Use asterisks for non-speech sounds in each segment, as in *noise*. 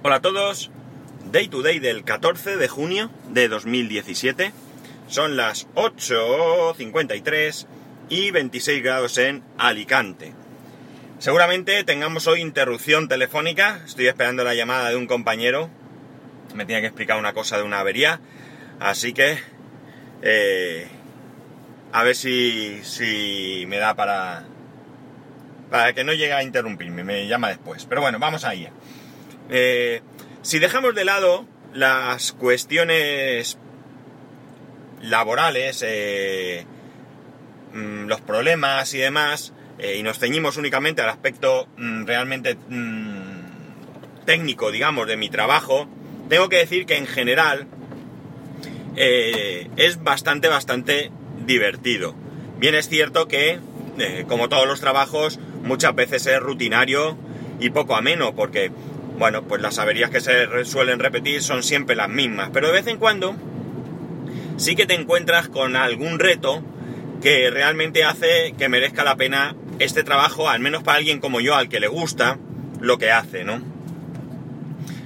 Hola a todos, Day to Day del 14 de junio de 2017. Son las 8.53 y 26 grados en Alicante. Seguramente tengamos hoy interrupción telefónica. Estoy esperando la llamada de un compañero. Me tiene que explicar una cosa de una avería. Así que... eh, a ver si, si me da para... Para que no llegue a interrumpirme. Me llama después. Pero bueno, vamos a ella. Eh, si dejamos de lado las cuestiones laborales, eh, mm, los problemas y demás, eh, y nos ceñimos únicamente al aspecto mm, realmente mm, técnico, digamos, de mi trabajo, tengo que decir que en general es bastante, bastante divertido. Bien es cierto que, como todos los trabajos, muchas veces es rutinario y poco ameno, porque, bueno, pues las averías que se suelen repetir son siempre las mismas, pero de vez en cuando sí que te encuentras con algún reto que realmente hace que merezca la pena este trabajo, al menos para alguien como yo, al que le gusta lo que hace, ¿no?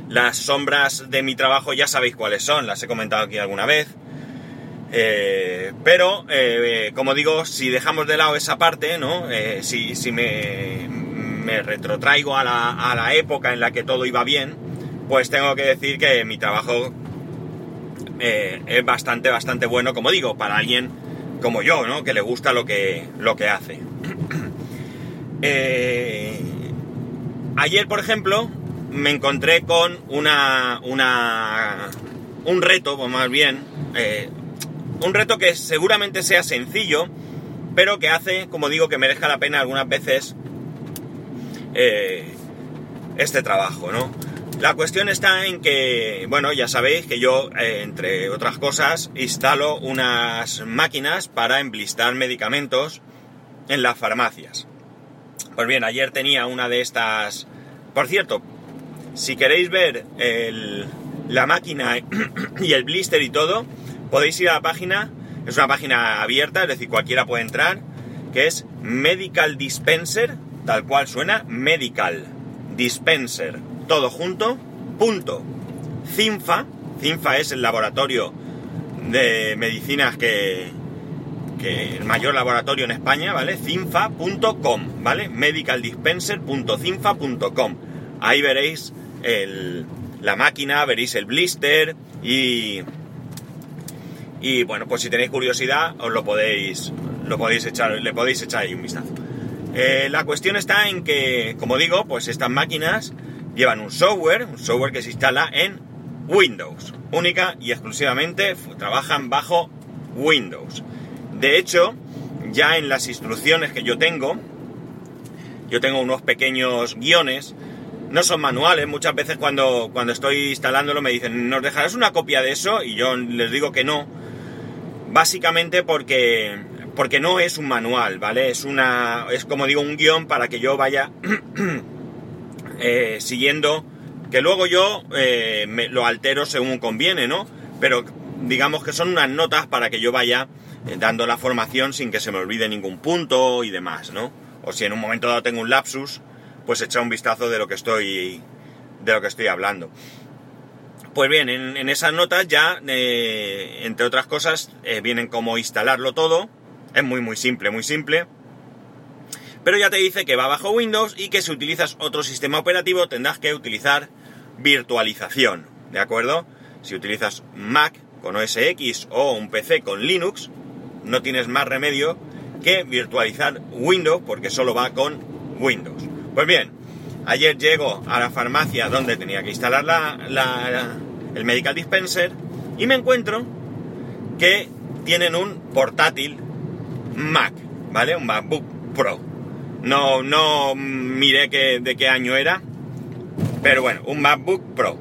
Las sombras de mi trabajo ya sabéis cuáles son, las he comentado aquí alguna vez. Eh, pero, eh, como digo, si dejamos de lado esa parte, ¿no? Eh, si si me, retrotraigo a la, a la época en la que todo iba bien, pues tengo que decir que mi trabajo eh, es bastante, bastante bueno, como digo, para alguien como yo, ¿no? Que le gusta lo que, lo que hace. *clears throat* Eh, ayer, por ejemplo, me encontré con una, una, un reto, o más bien, eh, un reto que seguramente sea sencillo, pero que hace, como digo, que merezca la pena algunas veces eh, este trabajo, ¿no? La cuestión está en que, bueno, ya sabéis que yo, eh, entre otras cosas, instalo unas máquinas para emblistar medicamentos en las farmacias. Pues bien, ayer tenía una de estas... Por cierto, si queréis ver la máquina *clears throat* y el blister y todo, podéis ir a la página, es una página abierta, es decir, cualquiera puede entrar, que es Medical Dispenser, tal cual suena, Medical Dispenser, todo junto, punto. CINFA, CINFA es el laboratorio de medicinas que, que el mayor laboratorio en España, ¿vale? cinfa.com, ¿vale? medicaldispenser.cinfa.com. Ahí veréis el- la máquina, veréis el blister y y bueno, pues si tenéis curiosidad os lo podéis lo podéis echar le podéis echar ahí un vistazo. Eh, la cuestión está en que, como digo, pues estas máquinas llevan un software, un software que se instala en Windows, única y exclusivamente trabajan bajo Windows. De hecho, ya en las instrucciones que yo tengo, yo tengo unos pequeños guiones, no son manuales, muchas veces cuando, cuando estoy instalándolo me dicen, ¿nos dejarás una copia de eso? Y yo les digo que no, básicamente porque, porque no es un manual, ¿vale? Es una, es como digo, un guion para que yo vaya *clears throat* eh, siguiendo, que luego yo eh, me- lo altero según conviene, ¿no? Pero digamos que son unas notas para que yo vaya eh, dando la formación sin que se me olvide ningún punto y demás, ¿no? O si en un momento dado tengo un lapsus, pues echar un vistazo de lo que estoy, de lo que estoy hablando. Pues bien, en, esas notas ya, entre otras cosas, vienen como instalarlo todo. Es muy, muy simple, muy simple. Pero ya te dice que va bajo Windows y que si utilizas otro sistema operativo tendrás que utilizar virtualización, ¿de acuerdo? Si utilizas Mac con OS X o un PC con Linux, no tienes más remedio que virtualizar Windows porque solo va con Windows. Pues bien, ayer llego a la farmacia donde tenía que instalar la- la- el Medical Dispenser y me encuentro que tienen un portátil Mac, ¿vale? Un MacBook Pro. No, no miré que- de qué año era, pero bueno, un MacBook Pro.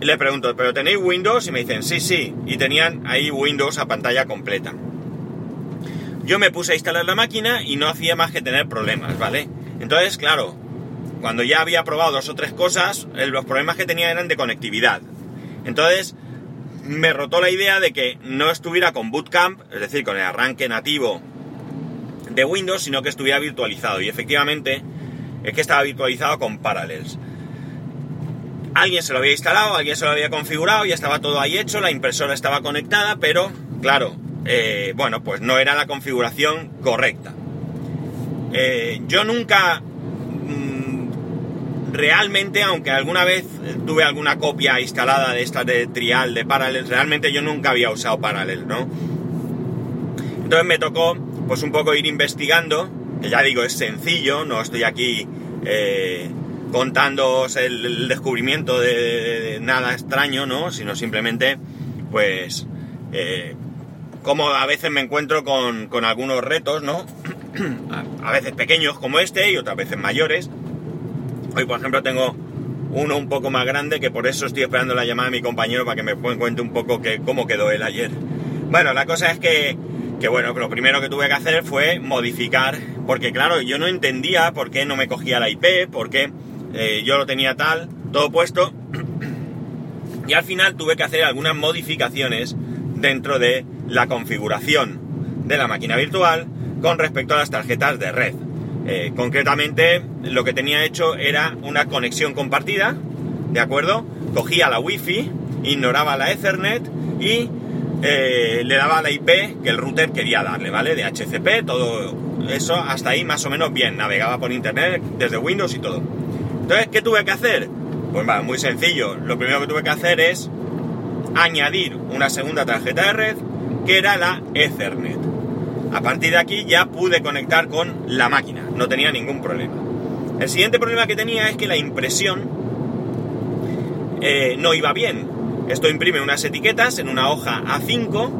Le pregunto, ¿pero tenéis Windows? Y me dicen, sí, sí. Y tenían ahí Windows a pantalla completa. Yo me puse a instalar la máquina y no hacía más que tener problemas, ¿vale? Entonces, claro, cuando ya había probado dos o tres cosas, eh, los problemas que tenía eran de conectividad. Entonces, me rotó la idea de que no estuviera con Bootcamp, es decir, con el arranque nativo de Windows, sino que estuviera virtualizado. Y efectivamente, es que estaba virtualizado con Parallels. alguien se lo había instalado, alguien se lo había configurado, ya estaba todo ahí hecho, la impresora estaba conectada, pero claro, eh, bueno, pues no era la configuración correcta. Eh, yo nunca realmente, aunque alguna vez tuve alguna copia instalada de esta de trial de Parallel, realmente yo nunca había usado Parallel, ¿no? Entonces me tocó pues un poco ir investigando, que ya digo, es sencillo, no estoy aquí eh, contándoos el, descubrimiento de, nada extraño, ¿no? Sino simplemente, pues, eh, como a veces me encuentro con, con algunos retos, ¿no? *clears throat* a veces pequeños como este y otras veces mayores. Hoy, por ejemplo, tengo uno un poco más grande que por eso estoy esperando la llamada de mi compañero para que me cuente un poco cómo quedó él ayer. Bueno, la cosa es que, que, bueno, lo primero que tuve que hacer fue modificar, porque claro, yo no entendía por qué no me cogía la IP, por qué eh, yo lo tenía tal, todo puesto, y al final tuve que hacer algunas modificaciones dentro de la configuración de la máquina virtual con respecto a las tarjetas de red. Eh, concretamente, lo que tenía hecho era una conexión compartida, ¿de acuerdo? Cogía la Wi-Fi, ignoraba la Ethernet y eh, le daba la IP que el router quería darle, ¿vale? De HCP, todo eso, hasta ahí más o menos bien. Navegaba por internet desde Windows y todo. Entonces, ¿qué tuve que hacer? Pues va, muy sencillo. Lo primero que tuve que hacer es añadir una segunda tarjeta de red que era la Ethernet. A partir de aquí ya pude conectar con la máquina, no tenía ningún problema. El siguiente problema que tenía es que la impresión eh, no iba bien. Esto imprime unas etiquetas en una hoja A5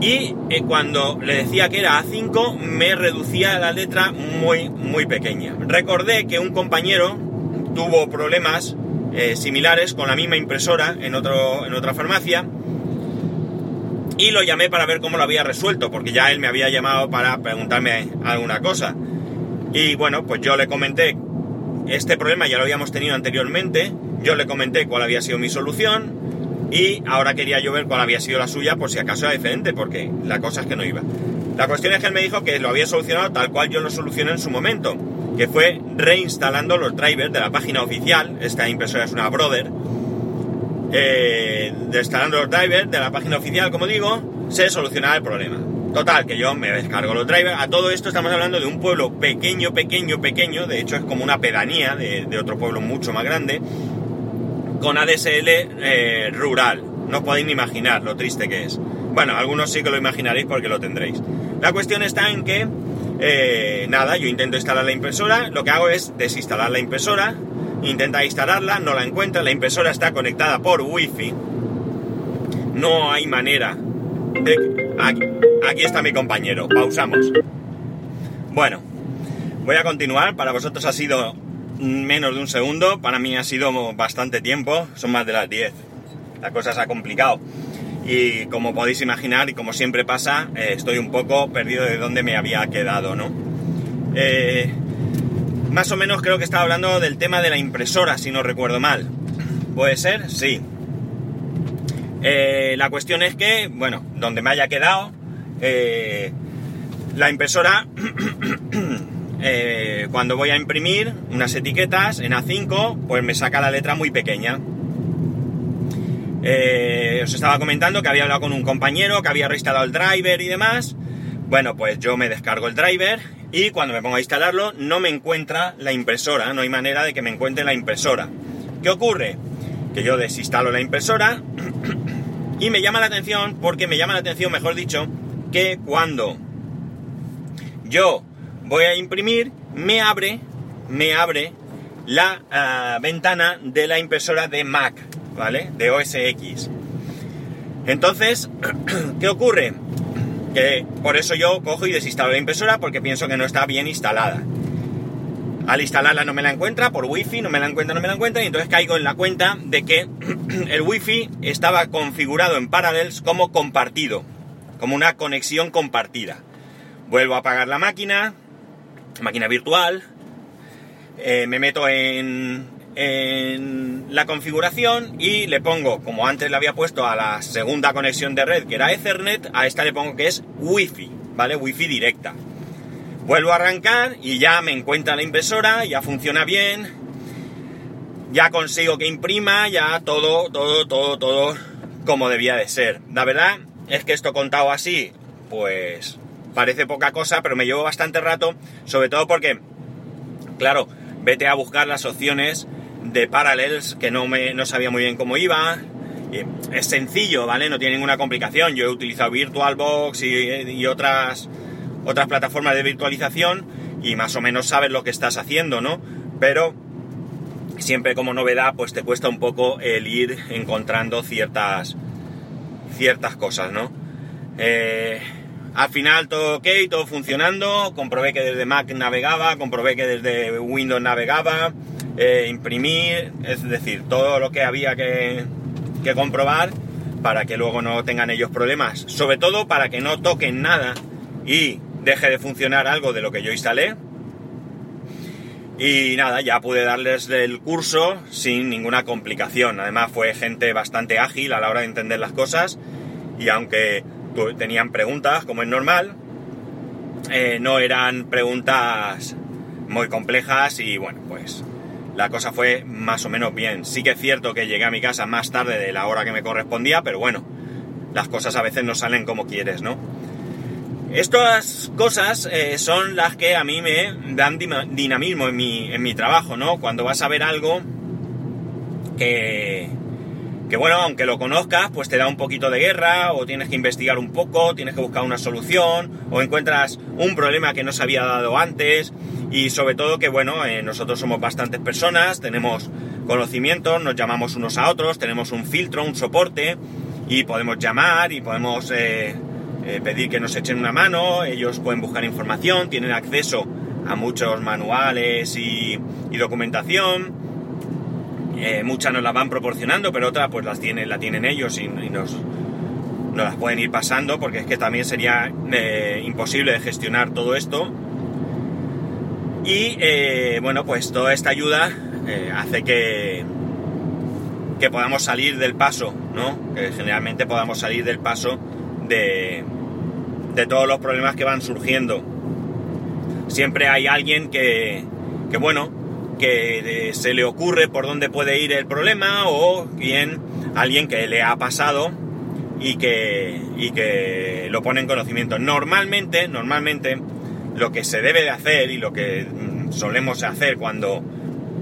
y eh, cuando le decía que era A5 me reducía la letra muy muy pequeña. Recordé que un compañero tuvo problemas eh, similares con la misma impresora en, otro, en otra farmacia y lo llamé para ver cómo lo había resuelto, porque ya él me había llamado para preguntarme alguna cosa. Y bueno, pues yo le comenté, este problema ya lo habíamos tenido anteriormente, yo le comenté cuál había sido mi solución y ahora quería yo ver cuál había sido la suya por si acaso era diferente, porque la cosa es que no iba. La cuestión es que él me dijo que lo había solucionado tal cual yo lo solucioné en su momento, que fue reinstalando los drivers de la página oficial, esta impresora es una Brother, eh, instalando los drivers de la página oficial, como digo, se solucionaba el problema. Total, que yo me descargo los drivers. A todo esto estamos hablando de un pueblo pequeño, pequeño, pequeño. De hecho, es como una pedanía de, otro pueblo mucho más grande. Con ADSL eh, rural. No podéis ni imaginar lo triste que es. Bueno, algunos sí que lo imaginaréis porque lo tendréis. La cuestión está en que, eh, nada, yo intento instalar la impresora. Lo que hago es desinstalar la impresora intenta instalarla, no la encuentra, la impresora está conectada por wifi, no hay manera. Aquí, está mi compañero, pausamos. Bueno, voy a continuar, para vosotros ha sido menos de un segundo, para mí ha sido bastante tiempo, son más de las 10, la cosa se ha complicado. Y como podéis imaginar, y como siempre pasa, eh, estoy un poco perdido de dónde me había quedado, ¿no? Eh, más o menos creo que estaba hablando del tema de la impresora, si no recuerdo mal. ¿Puede ser? Sí. Eh, la cuestión es que, bueno, donde me haya quedado, eh, la impresora, *coughs* eh, cuando voy a imprimir unas etiquetas en A5, pues me saca la letra muy pequeña. os estaba comentando que había hablado con un compañero que había reinstalado el driver y demás. Bueno, pues yo me descargo el driver y cuando me pongo a instalarlo no me encuentra la impresora, no hay manera de que me encuentre la impresora. ¿Qué ocurre? Que yo desinstalo la impresora *clears throat* y me llama la atención, porque me llama la atención, mejor dicho, que cuando yo voy a imprimir, me abre, me abre la ah, ventana de la impresora de Mac, ¿vale? De OS X. Entonces, *clears throat* ¿qué ocurre? Que por eso yo cojo y desinstalo la impresora porque pienso que no está bien instalada. Al instalarla no me la encuentra, por wifi no me la encuentra, no me la encuentra, y entonces caigo en la cuenta de que *clears throat* el wifi estaba configurado en Parallels como compartido, como una conexión compartida. Vuelvo a apagar la máquina, máquina virtual, eh, me meto en, en la configuración y le pongo, como antes le había puesto a la segunda conexión de red que era Ethernet, a esta le pongo que es Wi-Fi, ¿vale? Wi-Fi directa. Vuelvo a arrancar y ya me encuentra la impresora, ya funciona bien. ya consigo que imprima, ya todo, todo, todo, todo como debía de ser. La verdad es que esto contado así, pues parece poca cosa, pero me llevo bastante rato, sobre todo porque, claro, vete a buscar las opciones de Parallels que no, me, no sabía muy bien cómo iba. Es sencillo, ¿vale? No tiene ninguna complicación. Yo he utilizado VirtualBox y, y otras, otras plataformas de virtualización y más o menos sabes lo que estás haciendo, ¿no? Pero siempre como novedad, pues te cuesta un poco el ir encontrando ciertas, ciertas cosas, ¿no? Eh, al final todo ok, todo funcionando, comprobé que desde Mac navegaba, comprobé que desde Windows navegaba, eh, imprimir, es decir, todo lo que había que, que comprobar para que luego no tengan ellos problemas, sobre todo para que no toquen nada y deje de funcionar algo de lo que yo instalé. Y nada, ya pude darles el curso sin ninguna complicación. Además fue gente bastante ágil a la hora de entender las cosas y aunque tenían preguntas, como es normal, eh, no eran preguntas muy complejas y bueno, pues la cosa fue más o menos bien. Sí que es cierto que llegué a mi casa más tarde de la hora que me correspondía, pero bueno, las cosas a veces no salen como quieres, ¿no? Estas cosas eh, son las que a mí me dan dinamismo en mi, en mi trabajo, ¿no? Cuando vas a ver algo que, que, bueno, aunque lo conozcas, pues te da un poquito de guerra, o tienes que investigar un poco, tienes que buscar una solución, o encuentras un problema que no se había dado antes, y sobre todo que, bueno, eh, nosotros somos bastantes personas, tenemos conocimientos, nos llamamos unos a otros, tenemos un filtro, un soporte, y podemos llamar y podemos... Eh, eh, pedir que nos echen una mano, ellos pueden buscar información, tienen acceso a muchos manuales y, documentación, eh, muchas nos las van proporcionando, pero otras pues las tienen, la tienen ellos y, nos, las pueden ir pasando porque es que también sería eh, imposible de gestionar todo esto. Y bueno, pues toda esta ayuda hace que, que podamos salir del paso, ¿no? Que generalmente podamos salir del paso de, todos los problemas que van surgiendo. Siempre hay alguien que, que bueno, que se le ocurre por dónde puede ir el problema o bien alguien que le ha pasado y que, y que lo pone en conocimiento. Normalmente, normalmente, lo que se debe de hacer y lo que mm, solemos hacer cuando,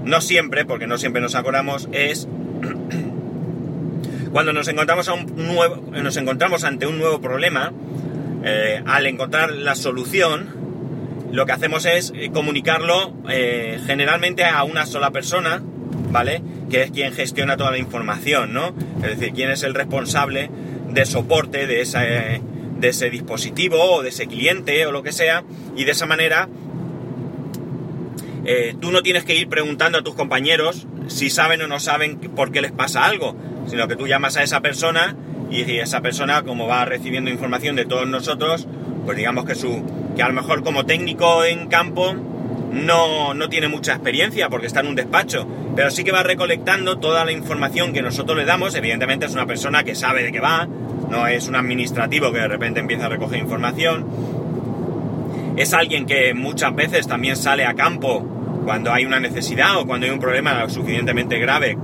no siempre, porque no siempre nos acordamos, es *clears throat* cuando nos encontramos, a un nuevo, nos encontramos ante un nuevo problema, eh, al encontrar la solución, lo que hacemos es eh, comunicarlo eh, generalmente a una sola persona, ¿vale? Que es quien gestiona toda la información, ¿no? Es decir, quién es el responsable de soporte de, de ese dispositivo o de ese cliente o lo que sea, y de esa manera tú no tienes que ir preguntando a tus compañeros si saben o no saben por qué les pasa algo, sino que tú llamas a esa persona y esa persona, como va recibiendo información de todos nosotros, pues digamos que su que a lo mejor como técnico en campo no, no tiene mucha experiencia porque está en un despacho, pero sí que va recolectando toda la información que nosotros le damos. Evidentemente es una persona que sabe de qué va, no es un administrativo que de repente empieza a recoger información. Es alguien que muchas veces también sale a campo cuando hay una necesidad o cuando hay un problema suficientemente grave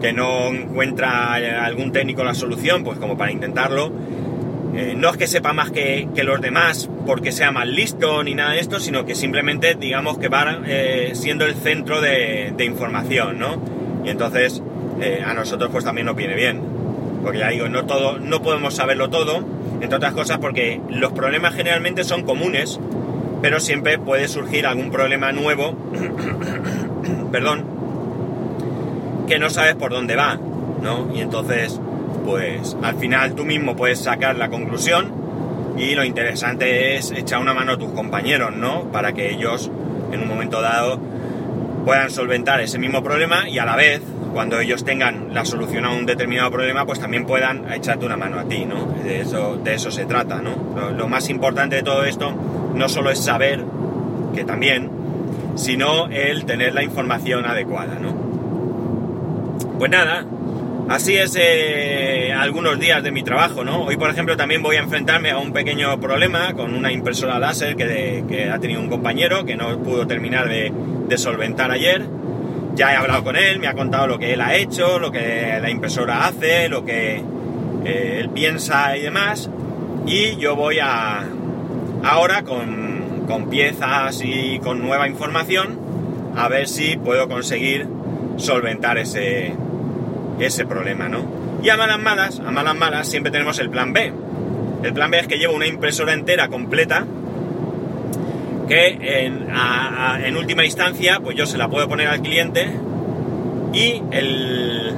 que no encuentra algún técnico la solución, pues como para intentarlo. Eh, no es que sepa más que, los demás porque sea más listo ni nada de esto, sino que simplemente digamos que va eh, siendo el centro de, información, ¿no? Y entonces eh, a nosotros pues también nos viene bien. Porque ya digo, no todo, no podemos saberlo todo, entre otras cosas porque los problemas generalmente son comunes, pero siempre puede surgir algún problema nuevo, *coughs* perdón, que no sabes por dónde va, ¿no? Y entonces, pues al final tú mismo puedes sacar la conclusión y lo interesante es echar una mano a tus compañeros, ¿no? Para que ellos en un momento dado puedan solventar ese mismo problema y a la vez, cuando ellos tengan la solución a un determinado problema, pues también puedan echarte una mano a ti, ¿no? De eso, se trata, ¿no? Lo, lo más importante de todo esto no solo es saber, que también, sino el tener la información adecuada, ¿no? Pues nada, así es eh, algunos días de mi trabajo, ¿no? Hoy, por ejemplo, también voy a enfrentarme a un pequeño problema con una impresora láser que, ha tenido un compañero que no pudo terminar de, solventar ayer. ya he hablado con él, me ha contado lo que él ha hecho, lo que la impresora hace, lo que eh, él piensa y demás. Y yo voy a ahora con, con piezas y con nueva información a ver si puedo conseguir solventar ese, ese problema, ¿no? Y a malas malas, a malas malas siempre tenemos el plan B. El plan B es que llevo una impresora entera completa que en, última instancia pues yo se la puedo poner al cliente y el,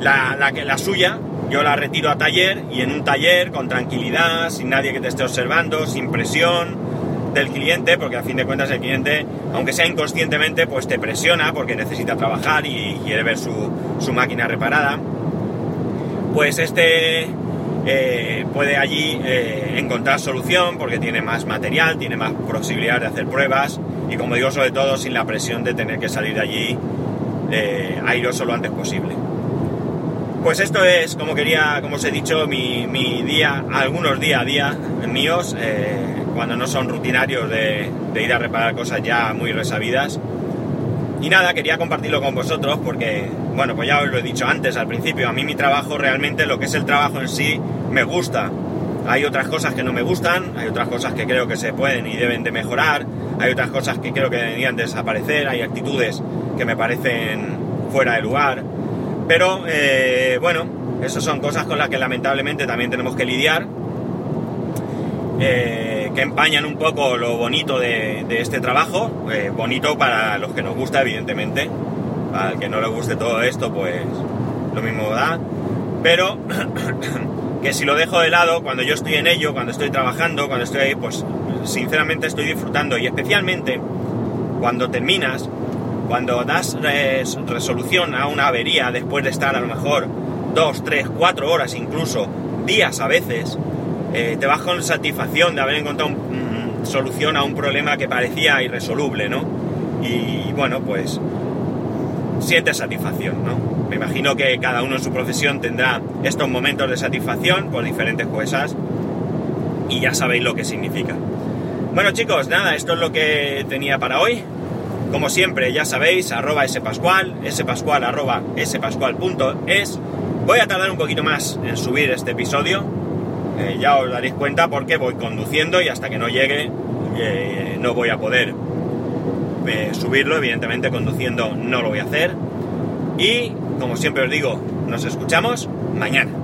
la, la, la suya yo la retiro a taller y en un taller con tranquilidad, sin nadie que te esté observando, sin presión del cliente, porque a fin de cuentas el cliente, aunque sea inconscientemente, pues te presiona porque necesita trabajar y quiere ver su, su máquina reparada. Pues este eh, puede allí eh, encontrar solución porque tiene más material, tiene más posibilidad de hacer pruebas y como digo, sobre todo sin la presión de tener que salir de allí eh, airoso lo antes posible. Pues esto es, como quería, como os he dicho, mi, día, algunos días a día míos, eh, cuando no son rutinarios de, ir a reparar cosas ya muy resabidas. Y nada, quería compartirlo con vosotros porque, bueno, pues ya os lo he dicho antes, al principio, a mí mi trabajo realmente, lo que es el trabajo en sí, me gusta. Hay otras cosas que no me gustan, hay otras cosas que creo que se pueden y deben de mejorar, hay otras cosas que creo que deberían desaparecer, hay actitudes que me parecen fuera de lugar pero eh, bueno, esas son cosas con las que lamentablemente también tenemos que lidiar, eh, que empañan un poco lo bonito de, este trabajo, eh, bonito para los que nos gusta evidentemente, para el que no le guste todo esto pues lo mismo da, pero *coughs* que si lo dejo de lado, cuando yo estoy en ello, cuando estoy trabajando, cuando estoy ahí, pues sinceramente estoy disfrutando. Y especialmente cuando terminas, cuando das resolución a una avería después de estar a lo mejor dos, tres, cuatro horas, incluso días a veces, eh, te vas con satisfacción de haber encontrado mm, solución a un problema que parecía irresoluble, ¿no? Y bueno, pues sientes satisfacción, ¿no? Me imagino que cada uno en su profesión tendrá estos momentos de satisfacción por diferentes cosas y ya sabéis lo que significa. Bueno chicos, nada, esto es lo que tenía para hoy. Como siempre, ya sabéis, arroba spascual, spascual arroba spascual.es. Voy a tardar un poquito más en subir este episodio. Eh, ya os daréis cuenta porque voy conduciendo y hasta que no llegue eh, no voy a poder eh, subirlo. Evidentemente conduciendo no lo voy a hacer. Y como siempre os digo, nos escuchamos mañana.